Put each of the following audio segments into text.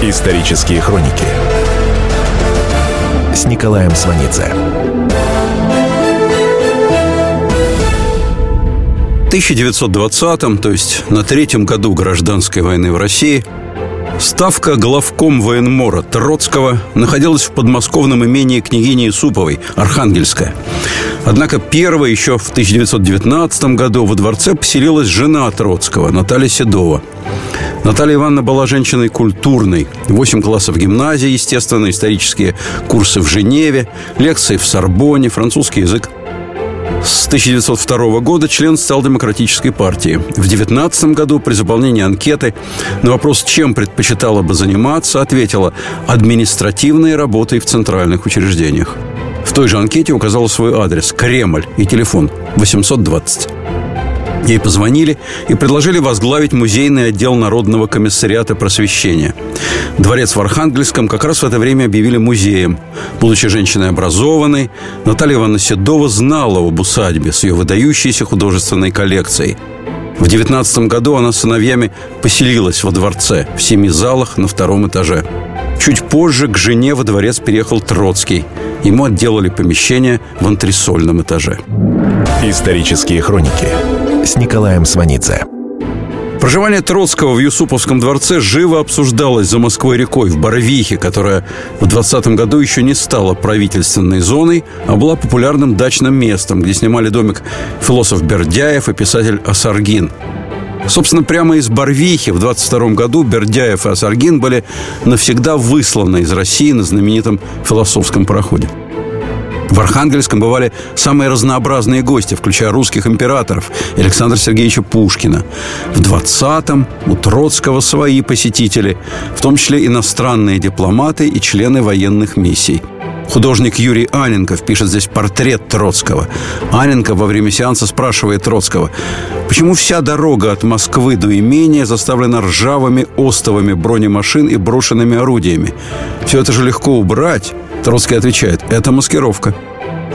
Исторические хроники с Николаем Сванидзе. В 1920-м, то есть на третьем году гражданской войны в России, Ставка главком военмора Троцкого находилась в подмосковном имении княгини Исуповой, Архангельская. Однако первой еще в 1919 году во дворце поселилась жена Троцкого, Наталья Седова. Наталья Ивановна была женщиной культурной. Восемь классов гимназии, естественно, исторические курсы в Женеве, лекции в Сорбоне, французский язык. С 1902 года член социал-демократической партии. В 19 году при заполнении анкеты на вопрос, чем предпочитала бы заниматься, ответила «административной работой в центральных учреждениях». В той же анкете указала свой адрес – Кремль и телефон 820. Ей позвонили и предложили возглавить музейный отдел Народного комиссариата просвещения. Дворец в Архангельском как раз в это время объявили музеем. Будучи женщиной образованной, Наталья Ивановна Седова знала об усадьбе с ее выдающейся художественной коллекцией. В 19 году она с сыновьями поселилась во дворце, в семи залах на втором этаже. Чуть позже к жене во дворец переехал Троцкий. Ему отделали помещение в антресольном этаже. Исторические хроники с Николаем Сванидзе. Проживание Троцкого в Юсуповском дворце живо обсуждалось за Москвой-рекой в Барвихе, которая в 20 году еще не стала правительственной зоной, а была популярным дачным местом, где снимали домик философ Бердяев и писатель Асаргин. Собственно, прямо из Барвихи в 22 году Бердяев и Асаргин были навсегда высланы из России на знаменитом философском пароходе. В Архангельском бывали самые разнообразные гости, включая русских императоров Александра Сергеевича Пушкина. В 20-м у Троцкого свои посетители, в том числе иностранные дипломаты и члены военных миссий. Художник Юрий Аненков пишет здесь портрет Троцкого. Аненков во время сеанса спрашивает Троцкого, почему вся дорога от Москвы до имения заставлена ржавыми остовами бронемашин и брошенными орудиями? Все это же легко убрать. Троцкий отвечает, это маскировка.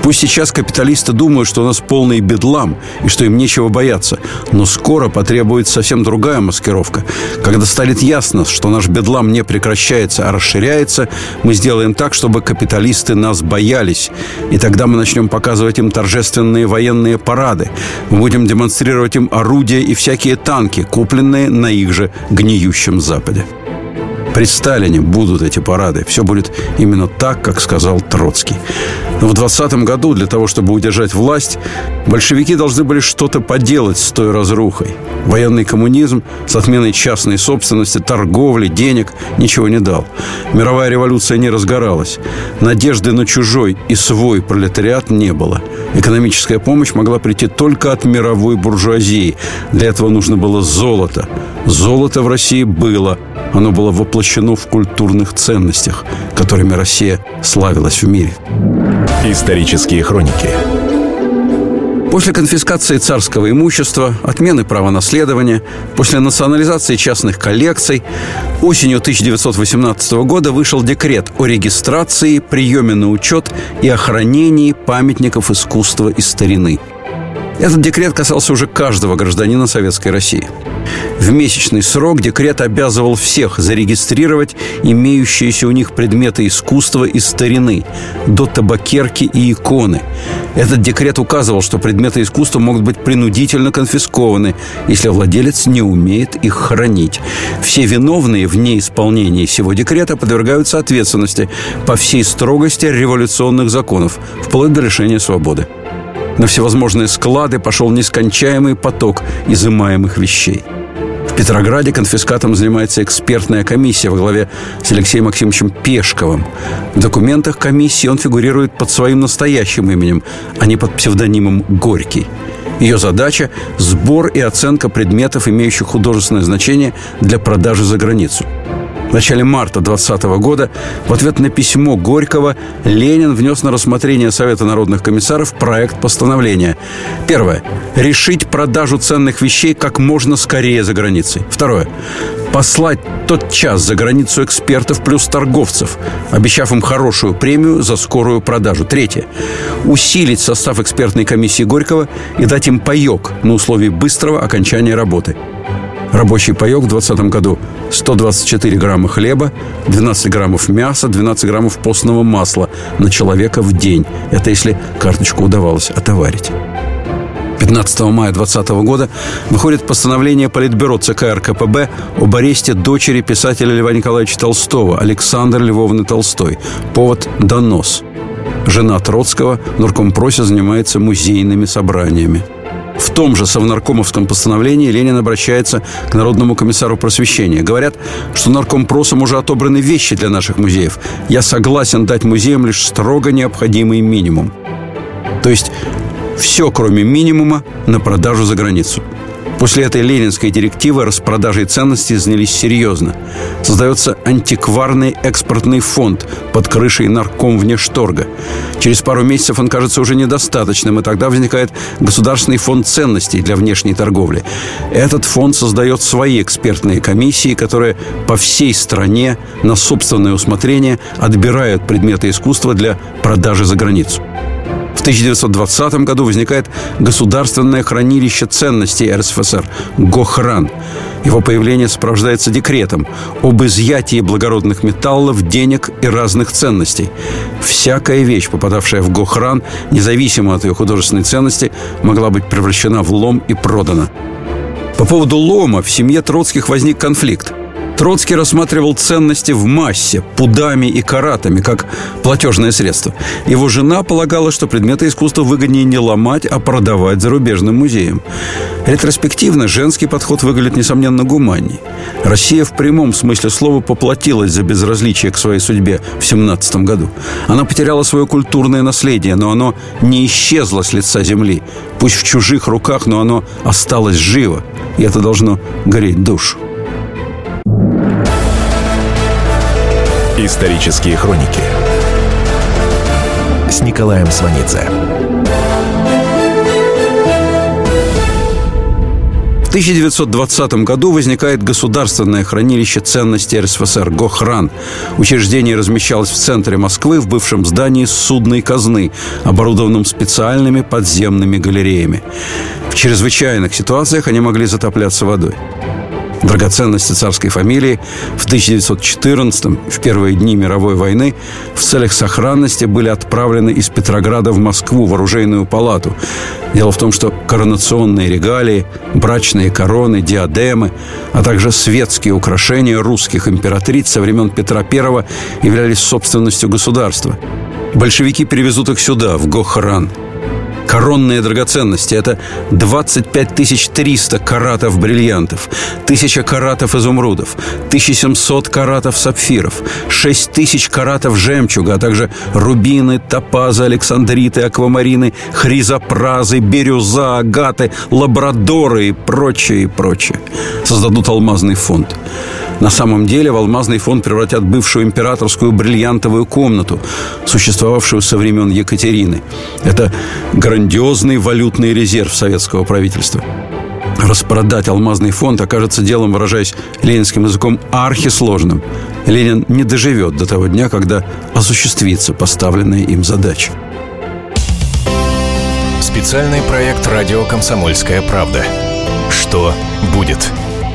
Пусть сейчас капиталисты думают, что у нас полный бедлам и что им нечего бояться. Но скоро потребуется совсем другая маскировка. Когда станет ясно, что наш бедлам не прекращается, а расширяется, мы сделаем так, чтобы капиталисты нас боялись. И тогда мы начнем показывать им торжественные военные парады. Мы будем демонстрировать им орудия и всякие танки, купленные на их же гниющем Западе. При Сталине будут эти парады. Все будет именно так, как сказал Троцкий. Но в 20 году для того, чтобы удержать власть, большевики должны были что-то поделать с той разрухой. Военный коммунизм с отменой частной собственности, торговли, денег ничего не дал. Мировая революция не разгоралась. Надежды на чужой и свой пролетариат не было. Экономическая помощь могла прийти только от мировой буржуазии. Для этого нужно было золото. Золото в России было – оно было воплощено в культурных ценностях, которыми Россия славилась в мире. Исторические хроники После конфискации царского имущества, отмены права наследования, после национализации частных коллекций, осенью 1918 года вышел декрет о регистрации, приеме на учет и охранении памятников искусства и старины – этот декрет касался уже каждого гражданина Советской России. В месячный срок декрет обязывал всех зарегистрировать имеющиеся у них предметы искусства и старины, до табакерки и иконы. Этот декрет указывал, что предметы искусства могут быть принудительно конфискованы, если владелец не умеет их хранить. Все виновные в неисполнении сего декрета подвергаются ответственности по всей строгости революционных законов, вплоть до лишения свободы. На всевозможные склады пошел нескончаемый поток изымаемых вещей. В Петрограде конфискатом занимается экспертная комиссия во главе с Алексеем Максимовичем Пешковым. В документах комиссии он фигурирует под своим настоящим именем, а не под псевдонимом Горький. Ее задача – сбор и оценка предметов, имеющих художественное значение для продажи за границу – в начале марта 2020 года в ответ на письмо Горького Ленин внес на рассмотрение Совета народных комиссаров проект постановления. Первое. Решить продажу ценных вещей как можно скорее за границей. Второе. Послать тот час за границу экспертов плюс торговцев, обещав им хорошую премию за скорую продажу. Третье. Усилить состав экспертной комиссии Горького и дать им паек на условии быстрого окончания работы. Рабочий паек в 2020 году 124 грамма хлеба, 12 граммов мяса, 12 граммов постного масла на человека в день. Это если карточку удавалось отоварить. 15 мая 2020 года выходит постановление Политбюро ЦК РКПБ об аресте дочери писателя Льва Николаевича Толстого, Александра Львовны Толстой. Повод – донос. Жена Троцкого в Норкомпросе занимается музейными собраниями. В том же совнаркомовском постановлении Ленин обращается к Народному комиссару просвещения. Говорят, что наркомпросом уже отобраны вещи для наших музеев. Я согласен дать музеям лишь строго необходимый минимум. То есть все, кроме минимума, на продажу за границу. После этой ленинской директивы распродажей ценностей занялись серьезно. Создается антикварный экспортный фонд под крышей нарком внешторга. Через пару месяцев он кажется уже недостаточным, и тогда возникает Государственный фонд ценностей для внешней торговли. Этот фонд создает свои экспертные комиссии, которые по всей стране на собственное усмотрение отбирают предметы искусства для продажи за границу. В 1920 году возникает Государственное хранилище ценностей РСФСР – ГОХРАН. Его появление сопровождается декретом об изъятии благородных металлов, денег и разных ценностей. Всякая вещь, попадавшая в ГОХРАН, независимо от ее художественной ценности, могла быть превращена в лом и продана. По поводу лома в семье Троцких возник конфликт – Троцкий рассматривал ценности в массе, пудами и каратами, как платежное средство. Его жена полагала, что предметы искусства выгоднее не ломать, а продавать зарубежным музеям. Ретроспективно женский подход выглядит, несомненно, гуманней. Россия в прямом смысле слова поплатилась за безразличие к своей судьбе в 17 году. Она потеряла свое культурное наследие, но оно не исчезло с лица земли. Пусть в чужих руках, но оно осталось живо, и это должно гореть душу. Исторические хроники с Николаем Сванидзе. В 1920 году возникает Государственное хранилище ценностей РСФСР «Гохран». Учреждение размещалось в центре Москвы в бывшем здании судной казны, оборудованном специальными подземными галереями. В чрезвычайных ситуациях они могли затопляться водой драгоценности царской фамилии в 1914 в первые дни мировой войны, в целях сохранности были отправлены из Петрограда в Москву в оружейную палату. Дело в том, что коронационные регалии, брачные короны, диадемы, а также светские украшения русских императриц со времен Петра I являлись собственностью государства. Большевики перевезут их сюда, в Гохран – коронные драгоценности. Это 25 300 каратов бриллиантов, 1000 каратов изумрудов, 1700 каратов сапфиров, 6000 каратов жемчуга, а также рубины, топазы, александриты, аквамарины, хризопразы, бирюза, агаты, лабрадоры и прочее, и прочее. Создадут алмазный фонд. На самом деле в алмазный фонд превратят бывшую императорскую бриллиантовую комнату, существовавшую со времен Екатерины. Это грандиозный валютный резерв советского правительства. Распродать алмазный фонд окажется делом, выражаясь ленинским языком, архисложным. Ленин не доживет до того дня, когда осуществится поставленная им задача. Специальный проект «Радио Комсомольская правда». Что будет?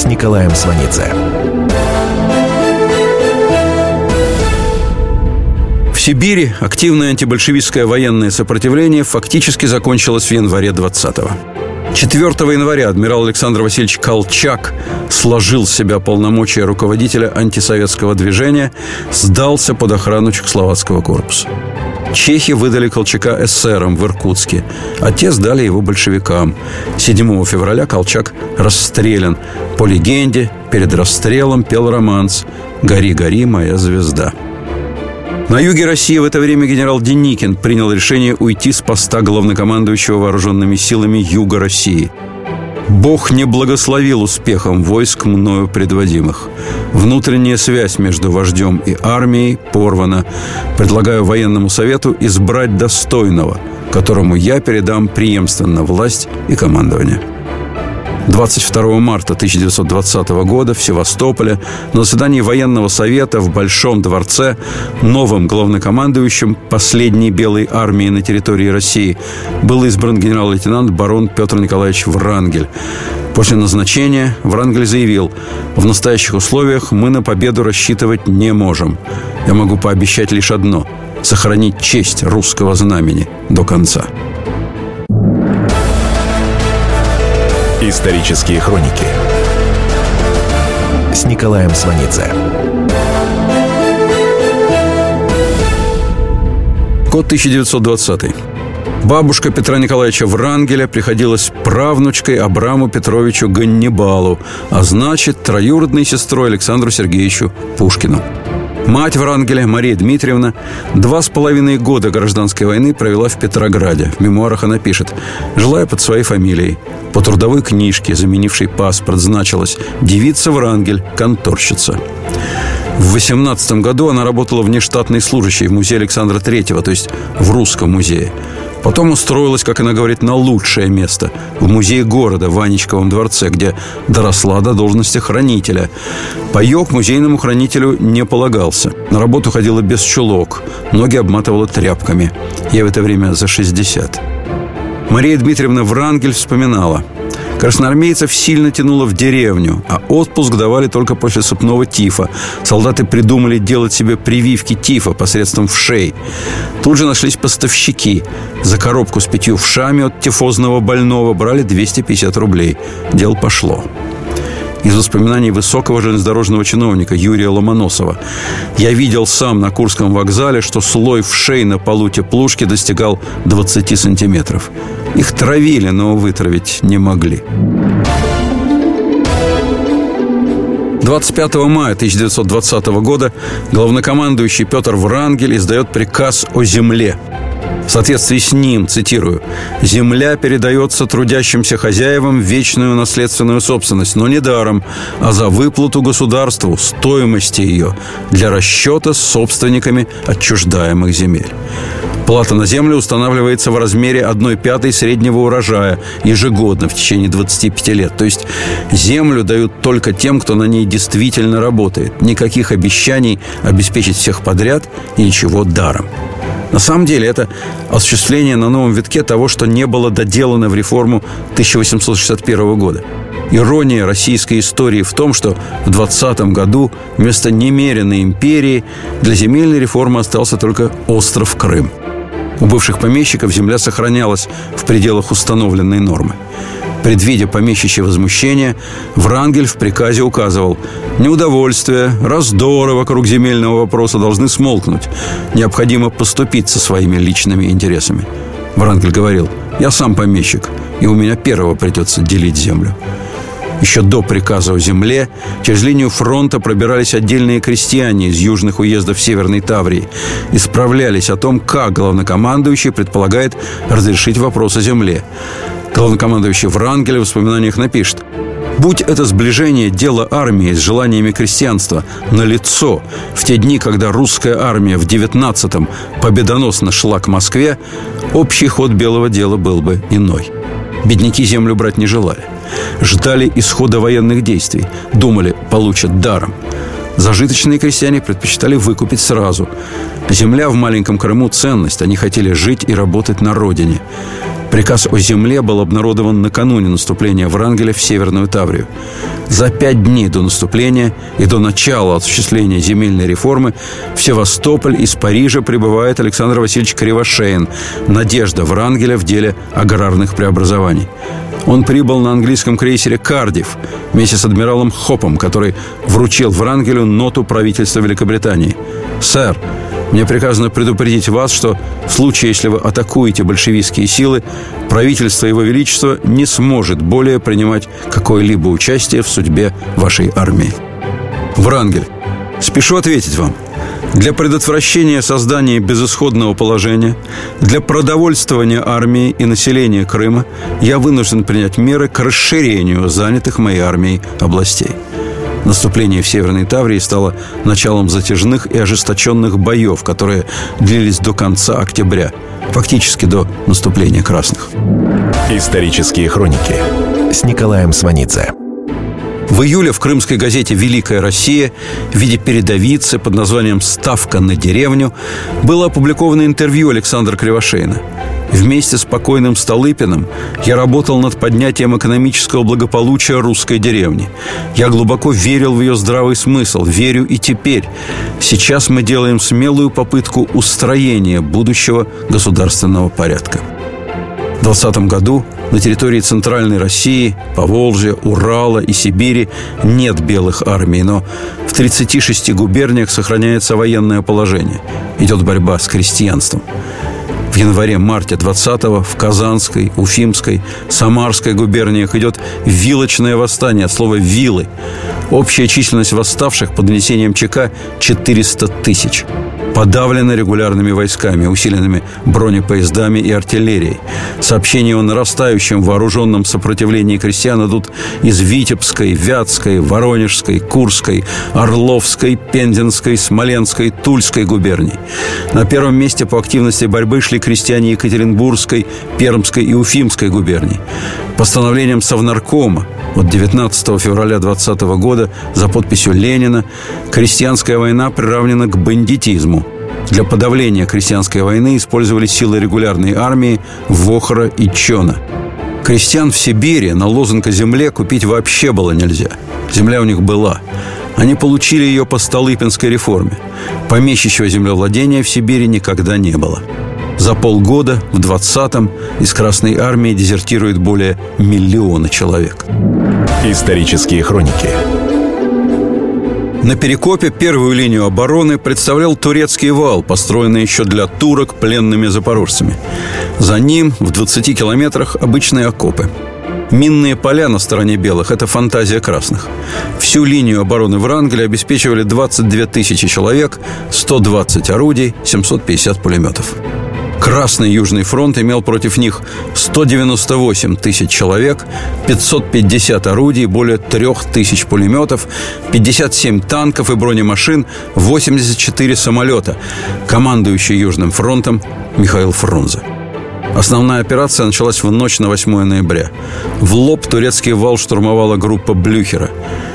с Николаем Сванидзе. В Сибири активное антибольшевистское военное сопротивление фактически закончилось в январе 20-го. 4 января адмирал Александр Васильевич Колчак сложил с себя полномочия руководителя антисоветского движения, сдался под охрану Чехословацкого корпуса. Чехи выдали Колчака эсерам в Иркутске, а те сдали его большевикам. 7 февраля Колчак расстрелян. По легенде, перед расстрелом пел романс «Гори, гори, моя звезда». На юге России в это время генерал Деникин принял решение уйти с поста главнокомандующего вооруженными силами Юга России. Бог не благословил успехом войск мною предводимых. Внутренняя связь между вождем и армией порвана. Предлагаю военному совету избрать достойного, которому я передам преемственно власть и командование. 22 марта 1920 года в Севастополе на заседании военного совета в Большом дворце новым главнокомандующим последней белой армии на территории России был избран генерал-лейтенант барон Петр Николаевич Врангель. После назначения Врангель заявил, в настоящих условиях мы на победу рассчитывать не можем. Я могу пообещать лишь одно – сохранить честь русского знамени до конца. Исторические хроники с Николаем Сванидзе. Год 1920. Бабушка Петра Николаевича Врангеля приходилась правнучкой Абраму Петровичу Ганнибалу, а значит, троюродной сестрой Александру Сергеевичу Пушкину. Мать Врангеля, Мария Дмитриевна, два с половиной года гражданской войны провела в Петрограде. В мемуарах она пишет «Жила под своей фамилией. По трудовой книжке, заменившей паспорт, значилось «Девица Врангель, конторщица». В 18 году она работала внештатной служащей в музее Александра Третьего, то есть в Русском музее. Потом устроилась, как она говорит, на лучшее место – в музее города в Ванечковом дворце, где доросла до должности хранителя. Паек музейному хранителю не полагался. На работу ходила без чулок, ноги обматывала тряпками. Я в это время за 60. Мария Дмитриевна Врангель вспоминала – Красноармейцев сильно тянуло в деревню, а отпуск давали только после сыпного тифа. Солдаты придумали делать себе прививки тифа посредством вшей. Тут же нашлись поставщики. За коробку с пятью вшами от тифозного больного брали 250 рублей. Дело пошло из воспоминаний высокого железнодорожного чиновника Юрия Ломоносова. Я видел сам на Курском вокзале, что слой вшей на полу теплушки достигал 20 сантиметров. Их травили, но вытравить не могли. 25 мая 1920 года главнокомандующий Петр Врангель издает приказ о земле – в соответствии с ним, цитирую, «Земля передается трудящимся хозяевам в вечную наследственную собственность, но не даром, а за выплату государству стоимости ее для расчета с собственниками отчуждаемых земель». Плата на землю устанавливается в размере 1 пятой среднего урожая ежегодно в течение 25 лет. То есть землю дают только тем, кто на ней действительно работает. Никаких обещаний обеспечить всех подряд и ничего даром. На самом деле это осуществление на новом витке того, что не было доделано в реформу 1861 года. Ирония российской истории в том, что в 20 году вместо немеренной империи для земельной реформы остался только остров Крым. У бывших помещиков земля сохранялась в пределах установленной нормы. Предвидя помещичье возмущение, Врангель в приказе указывал «Неудовольствие, раздоры вокруг земельного вопроса должны смолкнуть. Необходимо поступить со своими личными интересами». Врангель говорил «Я сам помещик, и у меня первого придется делить землю». Еще до приказа о земле через линию фронта пробирались отдельные крестьяне из южных уездов Северной Таврии и справлялись о том, как главнокомандующий предполагает разрешить вопрос о земле. Главнокомандующий Врангель в воспоминаниях напишет Будь это сближение дело армии с желаниями крестьянства на лицо в те дни, когда русская армия в 19-м победоносно шла к Москве, общий ход белого дела был бы иной. Бедняки землю брать не желали. Ждали исхода военных действий. Думали, получат даром. Зажиточные крестьяне предпочитали выкупить сразу. Земля в маленьком Крыму – ценность. Они хотели жить и работать на родине. Приказ о земле был обнародован накануне наступления Врангеля в Северную Таврию. За пять дней до наступления и до начала осуществления земельной реформы в Севастополь из Парижа прибывает Александр Васильевич Кривошеин, надежда Врангеля в деле аграрных преобразований. Он прибыл на английском крейсере «Кардив» вместе с адмиралом Хопом, который вручил Врангелю ноту правительства Великобритании. «Сэр, мне приказано предупредить вас, что в случае, если вы атакуете большевистские силы, правительство Его Величества не сможет более принимать какое-либо участие в судьбе вашей армии. Врангель, спешу ответить вам. Для предотвращения создания безысходного положения, для продовольствования армии и населения Крыма я вынужден принять меры к расширению занятых моей армией областей. Наступление в Северной Таврии стало началом затяжных и ожесточенных боев, которые длились до конца октября, фактически до наступления красных. Исторические хроники с Николаем Сванидзе. В июле в крымской газете «Великая Россия» в виде передовицы под названием «Ставка на деревню» было опубликовано интервью Александра Кривошейна. Вместе с покойным Столыпиным я работал над поднятием экономического благополучия русской деревни. Я глубоко верил в ее здравый смысл, верю и теперь. Сейчас мы делаем смелую попытку устроения будущего государственного порядка. В 2020 году на территории Центральной России, Поволжья, Урала и Сибири нет белых армий, но в 36 губерниях сохраняется военное положение. Идет борьба с крестьянством. В январе-марте 20-го в Казанской, Уфимской, Самарской губерниях идет вилочное восстание от слова «вилы». Общая численность восставших под нанесением ЧК – 400 тысяч подавлена регулярными войсками, усиленными бронепоездами и артиллерией. Сообщения о нарастающем вооруженном сопротивлении крестьян идут из Витебской, Вятской, Воронежской, Курской, Орловской, Пензенской, Смоленской, Тульской губерний. На первом месте по активности борьбы шли крестьяне Екатеринбургской, Пермской и Уфимской губерний. Постановлением Совнаркома от 19 февраля 2020 года за подписью Ленина крестьянская война приравнена к бандитизму. Для подавления крестьянской войны использовались силы регулярной армии Вохора и Чона. Крестьян в Сибири на лозунг земле купить вообще было нельзя. Земля у них была. Они получили ее по Столыпинской реформе. Помещичьего землевладения в Сибири никогда не было. За полгода в 20-м из Красной Армии дезертирует более миллиона человек. Исторические хроники на Перекопе первую линию обороны представлял турецкий вал, построенный еще для турок пленными запорожцами. За ним в 20 километрах обычные окопы. Минные поля на стороне белых – это фантазия красных. Всю линию обороны Врангеля обеспечивали 22 тысячи человек, 120 орудий, 750 пулеметов. Красный Южный фронт имел против них 198 тысяч человек, 550 орудий, более 3 тысяч пулеметов, 57 танков и бронемашин, 84 самолета. Командующий Южным фронтом Михаил Фрунзе. Основная операция началась в ночь на 8 ноября. В лоб турецкий вал штурмовала группа Блюхера.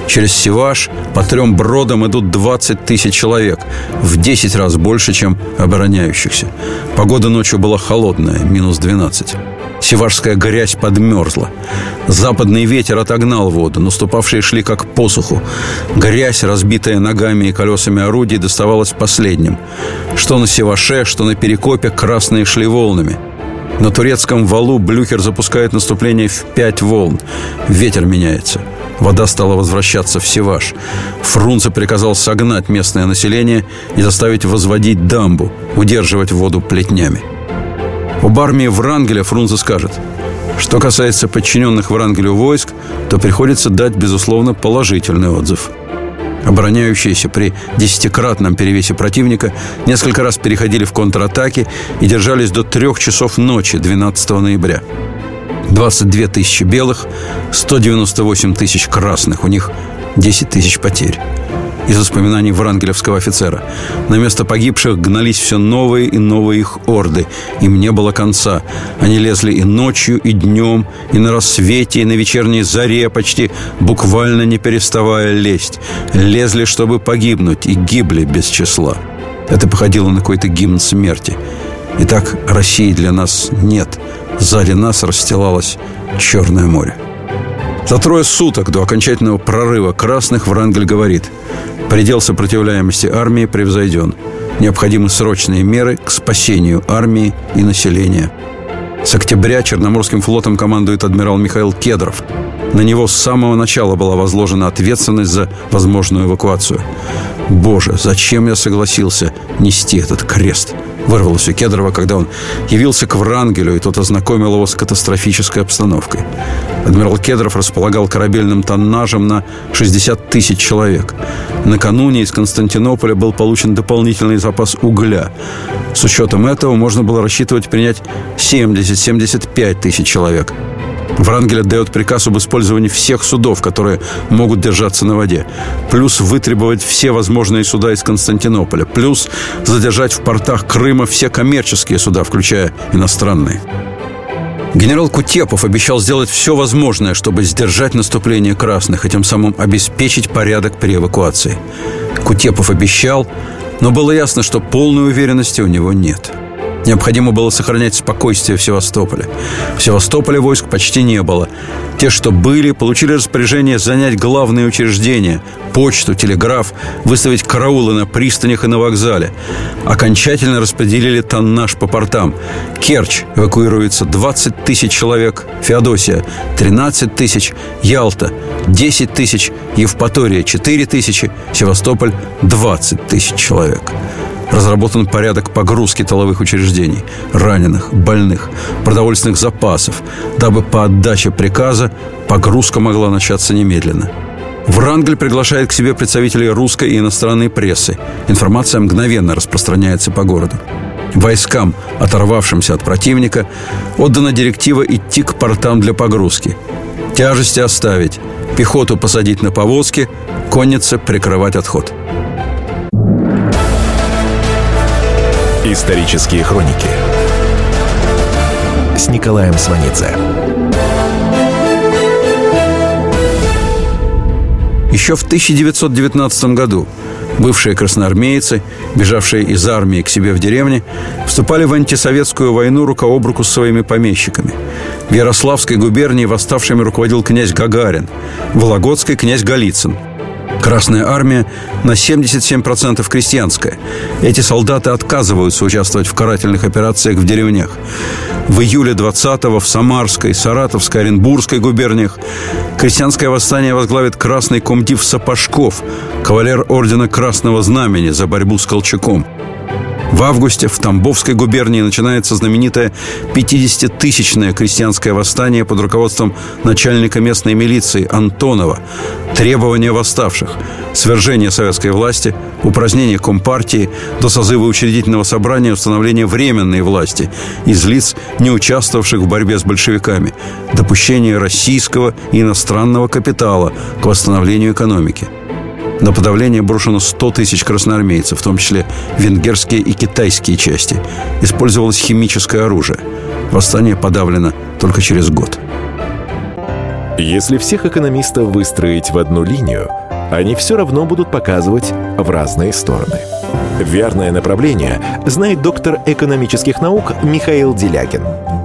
Через Севаш по трем бродам идут 20 тысяч человек, в 10 раз больше, чем обороняющихся. Погода ночью была холодная, минус 12. Севашская грязь подмерзла. Западный ветер отогнал воду, наступавшие шли как посуху. Грязь, разбитая ногами и колесами орудий, доставалась последним. Что на Севаше, что на Перекопе красные шли волнами – на турецком валу Блюхер запускает наступление в пять волн. Ветер меняется. Вода стала возвращаться в Севаш. Фрунзе приказал согнать местное население и заставить возводить дамбу, удерживать воду плетнями. Об армии Врангеля Фрунзе скажет – что касается подчиненных Врангелю войск, то приходится дать, безусловно, положительный отзыв – Обороняющиеся при десятикратном перевесе противника несколько раз переходили в контратаки и держались до трех часов ночи 12 ноября. 22 тысячи белых, 198 тысяч красных. У них 10 тысяч потерь из воспоминаний врангелевского офицера. На место погибших гнались все новые и новые их орды. Им не было конца. Они лезли и ночью, и днем, и на рассвете, и на вечерней заре, почти буквально не переставая лезть. Лезли, чтобы погибнуть, и гибли без числа. Это походило на какой-то гимн смерти. Итак, России для нас нет. Сзади нас расстилалось Черное море. За трое суток до окончательного прорыва красных Врангель говорит Предел сопротивляемости армии превзойден. Необходимы срочные меры к спасению армии и населения. С октября Черноморским флотом командует адмирал Михаил Кедров. На него с самого начала была возложена ответственность за возможную эвакуацию. «Боже, зачем я согласился нести этот крест?» Вырвалось у Кедрова, когда он явился к Врангелю, и тот ознакомил его с катастрофической обстановкой. Адмирал Кедров располагал корабельным тоннажем на 60 тысяч человек. Накануне из Константинополя был получен дополнительный запас угля. С учетом этого можно было рассчитывать принять 70-75 тысяч человек. Врангель отдает приказ об использовании всех судов, которые могут держаться на воде. Плюс вытребовать все возможные суда из Константинополя. Плюс задержать в портах Крыма все коммерческие суда, включая иностранные. Генерал Кутепов обещал сделать все возможное, чтобы сдержать наступление красных и тем самым обеспечить порядок при эвакуации. Кутепов обещал, но было ясно, что полной уверенности у него нет – Необходимо было сохранять спокойствие в Севастополе. В Севастополе войск почти не было. Те, что были, получили распоряжение занять главные учреждения – почту, телеграф, выставить караулы на пристанях и на вокзале. Окончательно распределили тоннаж по портам. Керчь эвакуируется 20 тысяч человек, Феодосия – 13 тысяч, Ялта – 10 тысяч, Евпатория – 4 тысячи, Севастополь – 20 тысяч человек разработан порядок погрузки тыловых учреждений, раненых, больных, продовольственных запасов, дабы по отдаче приказа погрузка могла начаться немедленно. Врангель приглашает к себе представителей русской и иностранной прессы. Информация мгновенно распространяется по городу. Войскам, оторвавшимся от противника, отдана директива идти к портам для погрузки. Тяжести оставить, пехоту посадить на повозки, коннице прикрывать отход – Исторические хроники с Николаем Сванидзе. Еще в 1919 году бывшие красноармейцы, бежавшие из армии к себе в деревне, вступали в антисоветскую войну рука об руку с своими помещиками. В Ярославской губернии восставшими руководил князь Гагарин, в Вологодской – князь Голицын – Красная армия на 77% крестьянская. Эти солдаты отказываются участвовать в карательных операциях в деревнях. В июле 20-го в Самарской, Саратовской, Оренбургской губерниях крестьянское восстание возглавит красный комдив Сапожков, кавалер ордена Красного Знамени за борьбу с Колчаком – в августе в Тамбовской губернии начинается знаменитое 50-тысячное крестьянское восстание под руководством начальника местной милиции Антонова. Требования восставших – свержение советской власти, упразднение Компартии, до созыва учредительного собрания установление временной власти из лиц, не участвовавших в борьбе с большевиками, допущение российского и иностранного капитала к восстановлению экономики – на подавление брошено 100 тысяч красноармейцев, в том числе венгерские и китайские части. Использовалось химическое оружие. Восстание подавлено только через год. Если всех экономистов выстроить в одну линию, они все равно будут показывать в разные стороны. Верное направление знает доктор экономических наук Михаил Делякин –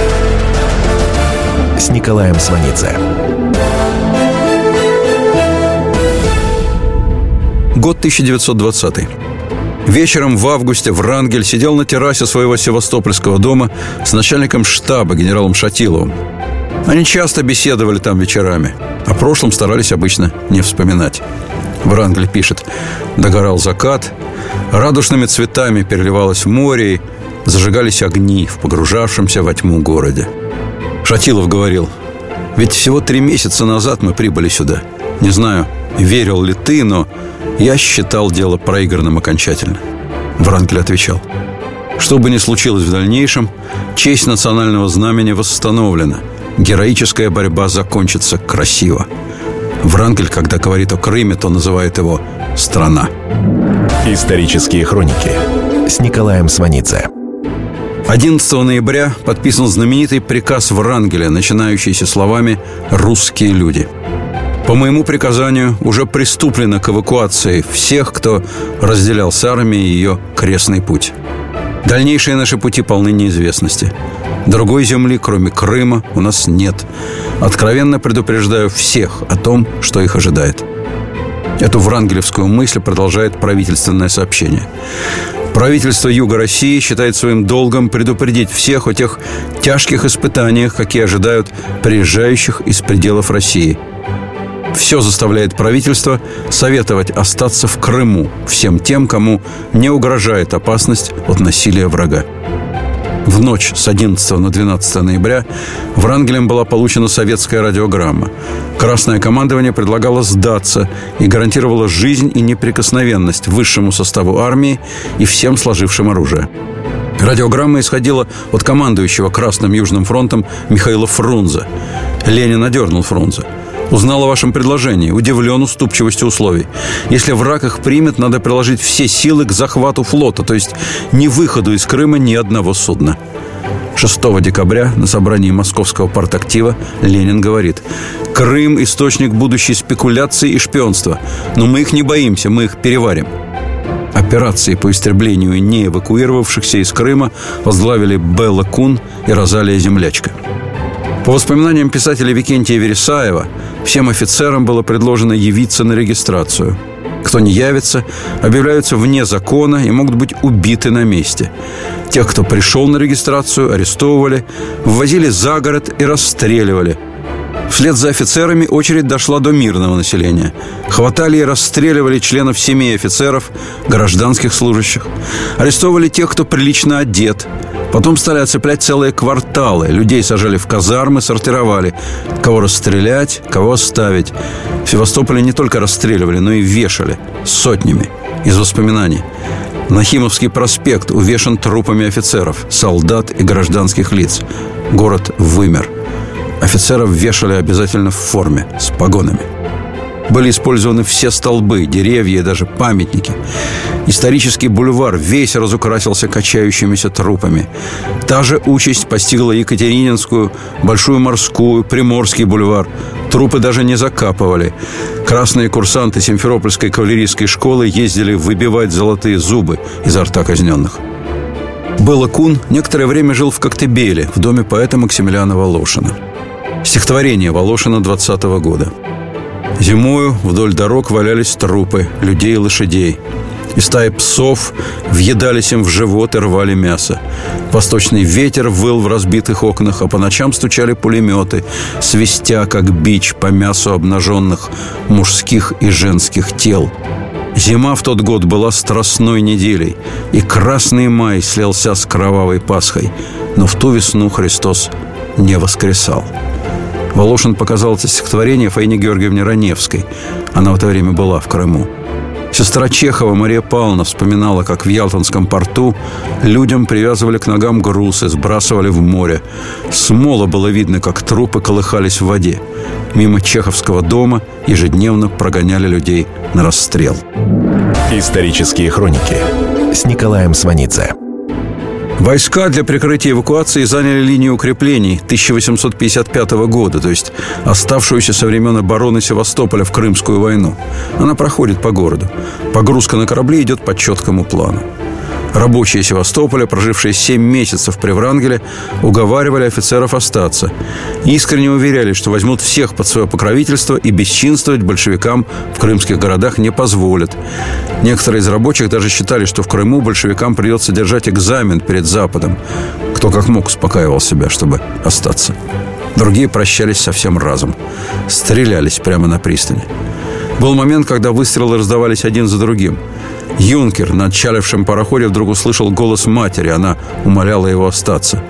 с Николаем Сванидзе. Год 1920. Вечером в августе Врангель сидел на террасе своего севастопольского дома с начальником штаба генералом Шатиловым. Они часто беседовали там вечерами. О прошлом старались обычно не вспоминать. Врангель пишет «Догорал закат, радужными цветами переливалось море, и зажигались огни в погружавшемся во тьму городе». Шатилов говорил, ведь всего три месяца назад мы прибыли сюда. Не знаю, верил ли ты, но я считал дело проигранным окончательно. Врангель отвечал, что бы ни случилось в дальнейшем, честь национального знамени восстановлена. Героическая борьба закончится красиво. Врангель, когда говорит о Крыме, то называет его «страна». Исторические хроники с Николаем Сванидзе. 11 ноября подписан знаменитый приказ Врангеля, начинающийся словами «русские люди». По моему приказанию уже приступлено к эвакуации всех, кто разделял с армией ее крестный путь. Дальнейшие наши пути полны неизвестности. Другой земли, кроме Крыма, у нас нет. Откровенно предупреждаю всех о том, что их ожидает. Эту врангелевскую мысль продолжает правительственное сообщение. Правительство Юга России считает своим долгом предупредить всех о тех тяжких испытаниях, какие ожидают приезжающих из пределов России. Все заставляет правительство советовать остаться в Крыму всем тем, кому не угрожает опасность от насилия врага. В ночь с 11 на 12 ноября Врангелем была получена советская радиограмма. Красное командование предлагало сдаться и гарантировало жизнь и неприкосновенность высшему составу армии и всем сложившим оружие. Радиограмма исходила от командующего Красным Южным фронтом Михаила Фрунзе. Ленин одернул Фрунзе. Узнал о вашем предложении, удивлен уступчивостью условий. Если враг их примет, надо приложить все силы к захвату флота, то есть не выходу из Крыма ни одного судна. 6 декабря на собрании Московского партактива Ленин говорит «Крым – источник будущей спекуляции и шпионства, но мы их не боимся, мы их переварим». Операции по истреблению не эвакуировавшихся из Крыма возглавили Белла Кун и Розалия Землячка. По воспоминаниям писателя Викентия Вересаева, всем офицерам было предложено явиться на регистрацию. Кто не явится, объявляются вне закона и могут быть убиты на месте. Тех, кто пришел на регистрацию, арестовывали, ввозили за город и расстреливали. Вслед за офицерами очередь дошла до мирного населения. Хватали и расстреливали членов семей офицеров, гражданских служащих. Арестовывали тех, кто прилично одет – Потом стали оцеплять целые кварталы. Людей сажали в казармы, сортировали. Кого расстрелять, кого оставить. В Севастополе не только расстреливали, но и вешали. Сотнями. Из воспоминаний. Нахимовский проспект увешан трупами офицеров, солдат и гражданских лиц. Город вымер. Офицеров вешали обязательно в форме, с погонами. Были использованы все столбы, деревья и даже памятники. Исторический бульвар весь разукрасился качающимися трупами. Та же участь постигла Екатерининскую, Большую морскую, Приморский бульвар. Трупы даже не закапывали. Красные курсанты Симферопольской кавалерийской школы ездили выбивать золотые зубы изо рта казненных. Было Кун некоторое время жил в Коктебеле, в доме поэта Максимилиана Волошина. Стихотворение Волошина 20 -го года – Зимою вдоль дорог валялись трупы людей и лошадей. И стаи псов въедались им в живот и рвали мясо. Восточный ветер выл в разбитых окнах, а по ночам стучали пулеметы, свистя, как бич по мясу обнаженных мужских и женских тел. Зима в тот год была страстной неделей, и красный май слился с кровавой Пасхой, но в ту весну Христос не воскресал. Волошин показал это стихотворение Фаине Георгиевне Раневской. Она в это время была в Крыму. Сестра Чехова Мария Павловна вспоминала, как в Ялтонском порту людям привязывали к ногам груз и сбрасывали в море. С мола было видно, как трупы колыхались в воде. Мимо чеховского дома ежедневно прогоняли людей на расстрел. Исторические хроники с Николаем Сванидзе. Войска для прикрытия эвакуации заняли линию укреплений 1855 года, то есть оставшуюся со времен обороны Севастополя в Крымскую войну. Она проходит по городу. Погрузка на корабли идет по четкому плану. Рабочие Севастополя, прожившие 7 месяцев при Врангеле, уговаривали офицеров остаться. Искренне уверяли, что возьмут всех под свое покровительство и бесчинствовать большевикам в крымских городах не позволят. Некоторые из рабочих даже считали, что в Крыму большевикам придется держать экзамен перед Западом. Кто как мог успокаивал себя, чтобы остаться. Другие прощались совсем разом. Стрелялись прямо на пристани. Был момент, когда выстрелы раздавались один за другим – Юнкер на отчалившем пароходе вдруг услышал голос матери. Она умоляла его остаться.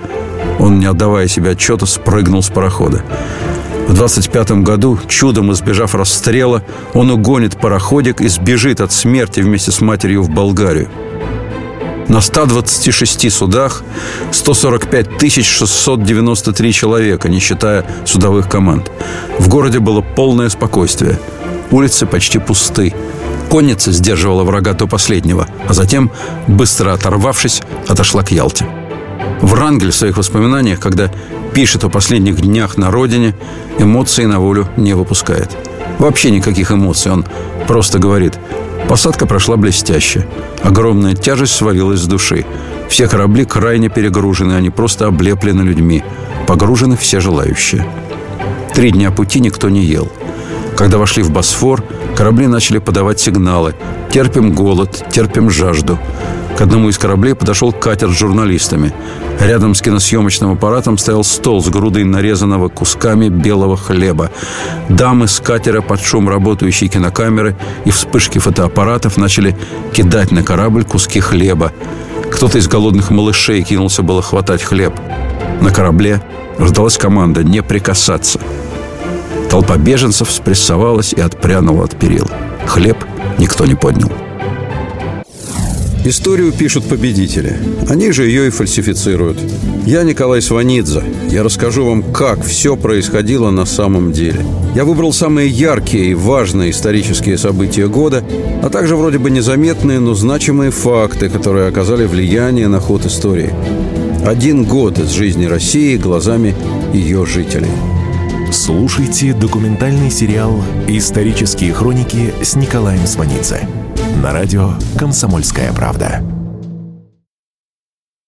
Он, не отдавая себе отчета, спрыгнул с парохода. В 25 году, чудом избежав расстрела, он угонит пароходик и сбежит от смерти вместе с матерью в Болгарию. На 126 судах 145 693 человека, не считая судовых команд. В городе было полное спокойствие. Улицы почти пусты. Конница сдерживала врага до последнего, а затем, быстро оторвавшись, отошла к Ялте. Врангель в своих воспоминаниях, когда пишет о последних днях на родине, эмоции на волю не выпускает. Вообще никаких эмоций. Он просто говорит, посадка прошла блестяще. Огромная тяжесть свалилась с души. Все корабли крайне перегружены, они просто облеплены людьми. Погружены все желающие. Три дня пути никто не ел. Когда вошли в Босфор, корабли начали подавать сигналы. Терпим голод, терпим жажду. К одному из кораблей подошел катер с журналистами. Рядом с киносъемочным аппаратом стоял стол с грудой нарезанного кусками белого хлеба. Дамы с катера под шум работающей кинокамеры и вспышки фотоаппаратов начали кидать на корабль куски хлеба. Кто-то из голодных малышей кинулся было хватать хлеб. На корабле раздалась команда «Не прикасаться». Толпа беженцев спрессовалась и отпрянула от перил. Хлеб никто не поднял. Историю пишут победители. Они же ее и фальсифицируют. Я Николай Сванидзе. Я расскажу вам, как все происходило на самом деле. Я выбрал самые яркие и важные исторические события года, а также вроде бы незаметные, но значимые факты, которые оказали влияние на ход истории. Один год из жизни России глазами ее жителей. Слушайте документальный сериал «Исторические хроники» с Николаем Сванидзе на радио «Комсомольская правда».